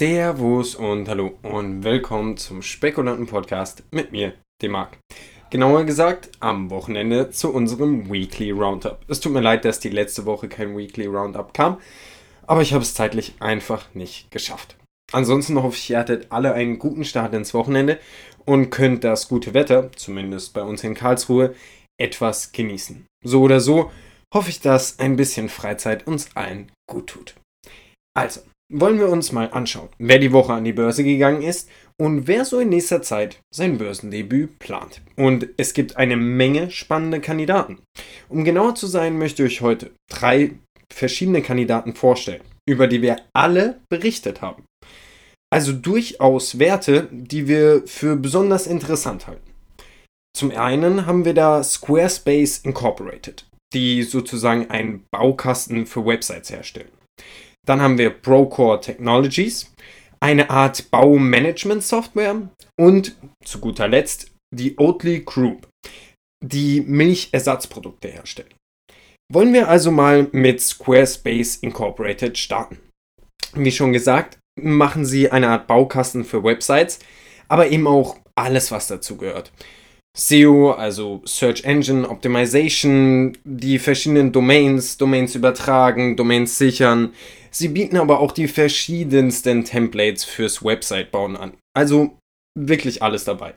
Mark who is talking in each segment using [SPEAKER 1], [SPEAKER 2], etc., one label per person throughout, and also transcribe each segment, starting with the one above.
[SPEAKER 1] Servus und hallo und willkommen zum Spekulanten-Podcast mit mir, dem Marc. Genauer gesagt, am Wochenende zu unserem Weekly Roundup. Es tut mir leid, dass die letzte Woche kein Weekly Roundup kam, aber ich habe es zeitlich einfach nicht geschafft. Ansonsten hoffe ich, ihr hattet alle einen guten Start ins Wochenende und könnt das gute Wetter, zumindest bei uns in Karlsruhe, etwas genießen. So oder so hoffe ich, dass ein bisschen Freizeit uns allen gut tut. Also, wollen wir uns mal anschauen, wer die Woche an die Börse gegangen ist und wer so in nächster Zeit sein Börsendebüt plant. Und es gibt eine Menge spannende Kandidaten. Um genauer zu sein, möchte ich heute drei verschiedene Kandidaten vorstellen, über die wir alle berichtet haben. Also durchaus Werte, die wir für besonders interessant halten. Zum einen haben wir da Squarespace Incorporated, die sozusagen einen Baukasten für Websites herstellen. Dann haben wir Procore Technologies, eine Art Baumanagement-Software und zu guter Letzt die Oatly Group, die Milchersatzprodukte herstellen. Wollen wir also mal mit Squarespace Incorporated starten. Wie schon gesagt, machen sie eine Art Baukasten für Websites, aber eben auch alles, was dazu gehört. SEO, also Search Engine Optimization, die verschiedenen Domains, Domains übertragen, Domains sichern. Sie bieten aber auch die verschiedensten Templates fürs Website-Bauen an. Also wirklich alles dabei.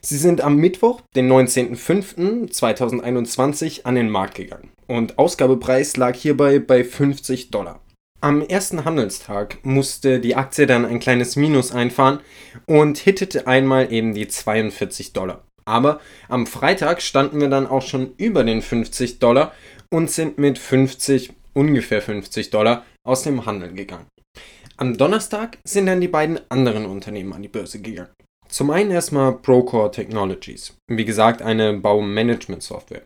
[SPEAKER 1] Sie sind am Mittwoch, den 19.05.2021, an den Markt gegangen und Ausgabepreis lag hierbei bei 50 Dollar. Am ersten Handelstag musste die Aktie dann ein kleines Minus einfahren und hittete einmal eben die 42 Dollar. Aber am Freitag standen wir dann auch schon über den 50 Dollar und sind mit 50, ungefähr 50 Dollar aus dem Handel gegangen. Am Donnerstag sind dann die beiden anderen Unternehmen an die Börse gegangen. Zum einen erstmal Procore Technologies. Wie gesagt, eine Baumanagement-Software,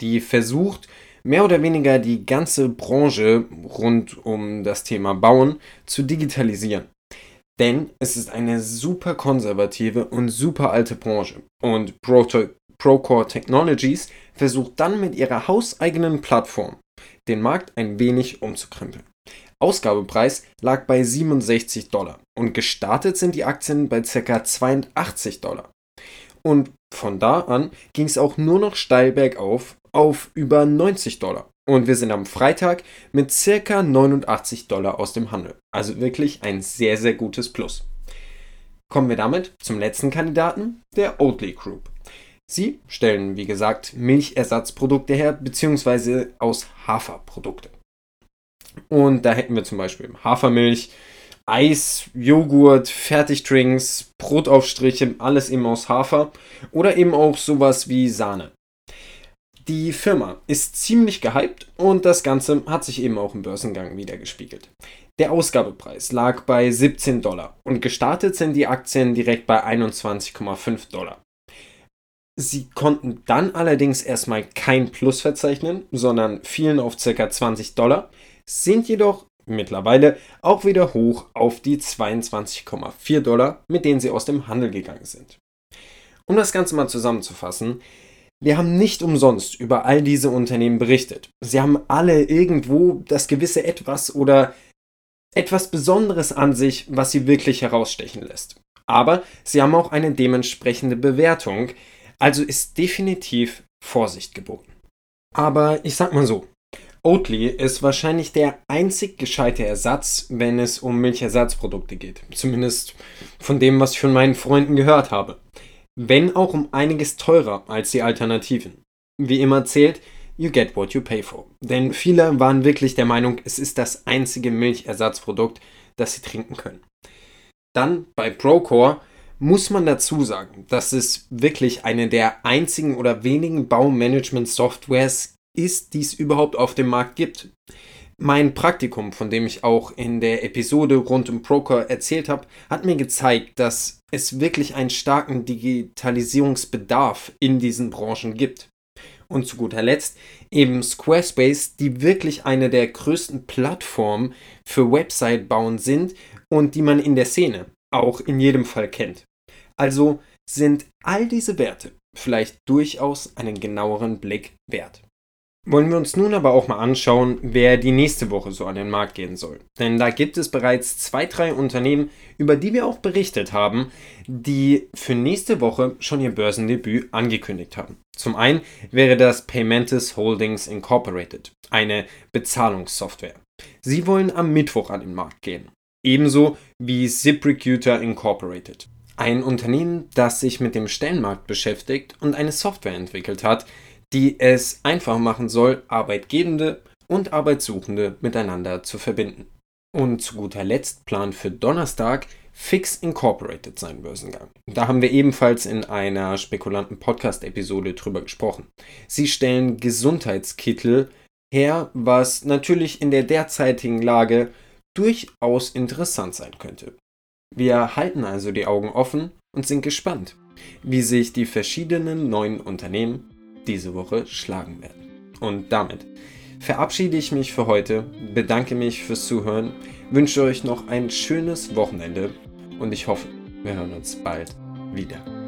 [SPEAKER 1] die versucht, mehr oder weniger die ganze Branche rund um das Thema Bauen zu digitalisieren. Denn es ist eine super konservative und super alte Branche. Und Procore Technologies versucht dann mit ihrer hauseigenen Plattform den Markt ein wenig umzukrempeln. Ausgabepreis lag bei 67 Dollar und gestartet sind die Aktien bei ca. 82 Dollar. Und von da an ging es auch nur noch steil bergauf auf über 90 Dollar. Und wir sind am Freitag mit circa 89 Dollar aus dem Handel. Also wirklich ein sehr, sehr gutes Plus. Kommen wir damit zum letzten Kandidaten, der Oatly Group. Sie stellen, wie gesagt, Milchersatzprodukte her, beziehungsweise aus Haferprodukte. Und da hätten wir zum Beispiel Hafermilch, Eis, Joghurt, Fertigdrinks, Brotaufstriche, alles eben aus Hafer oder eben auch sowas wie Sahne. Die Firma ist ziemlich gehypt und das Ganze hat sich eben auch im Börsengang wiedergespiegelt. Der Ausgabepreis lag bei 17 Dollar und gestartet sind die Aktien direkt bei 21,5 Dollar. Sie konnten dann allerdings erstmal kein Plus verzeichnen, sondern fielen auf ca. 20 Dollar, sind jedoch mittlerweile auch wieder hoch auf die 22,4 Dollar, mit denen sie aus dem Handel gegangen sind. Um das Ganze mal zusammenzufassen, wir haben nicht umsonst über all diese Unternehmen berichtet. Sie haben alle irgendwo das gewisse Etwas oder etwas Besonderes an sich, was sie wirklich herausstechen lässt. Aber sie haben auch eine dementsprechende Bewertung, also ist definitiv Vorsicht geboten. Aber ich sag mal so, Oatly ist wahrscheinlich der einzig gescheite Ersatz, wenn es um Milchersatzprodukte geht. Zumindest von dem, was ich von meinen Freunden gehört habe wenn auch um einiges teurer als die Alternativen. Wie immer zählt, you get what you pay for. Denn viele waren wirklich der Meinung, es ist das einzige Milchersatzprodukt, das sie trinken können. Dann bei Procore muss man dazu sagen, dass es wirklich eine der einzigen oder wenigen Baumanagement-Softwares ist, die es überhaupt auf dem Markt gibt. Mein Praktikum, von dem ich auch in der Episode rund um Procore erzählt habe, hat mir gezeigt, dass es wirklich einen starken Digitalisierungsbedarf in diesen Branchen gibt. Und zu guter Letzt eben Squarespace, die wirklich eine der größten Plattformen für Website-Bauen sind und die man in der Szene auch in jedem Fall kennt. Also sind all diese Werte vielleicht durchaus einen genaueren Blick wert. Wollen wir uns nun aber auch mal anschauen, wer die nächste Woche so an den Markt gehen soll. Denn da gibt es bereits zwei, drei Unternehmen, über die wir auch berichtet haben, die für nächste Woche schon ihr Börsendebüt angekündigt haben. Zum einen wäre das Paymentus Holdings Incorporated, eine Bezahlungssoftware. Sie wollen am Mittwoch an den Markt gehen. Ebenso wie ZipRecruiter Incorporated. Ein Unternehmen, das sich mit dem Stellenmarkt beschäftigt und eine Software entwickelt hat, die es einfach machen soll, Arbeitgebende und Arbeitssuchende miteinander zu verbinden. Und zu guter Letzt plant für Donnerstag Fix Incorporated seinen Börsengang. Da haben wir ebenfalls in einer spekulanten Podcast-Episode drüber gesprochen. Sie stellen Gesundheitskittel her, was natürlich in der derzeitigen Lage durchaus interessant sein könnte. Wir halten also die Augen offen und sind gespannt, wie sich die verschiedenen neuen Unternehmen diese Woche schlagen werden. Und damit verabschiede ich mich für heute, bedanke mich fürs Zuhören, wünsche euch noch ein schönes Wochenende und ich hoffe, wir hören uns bald wieder.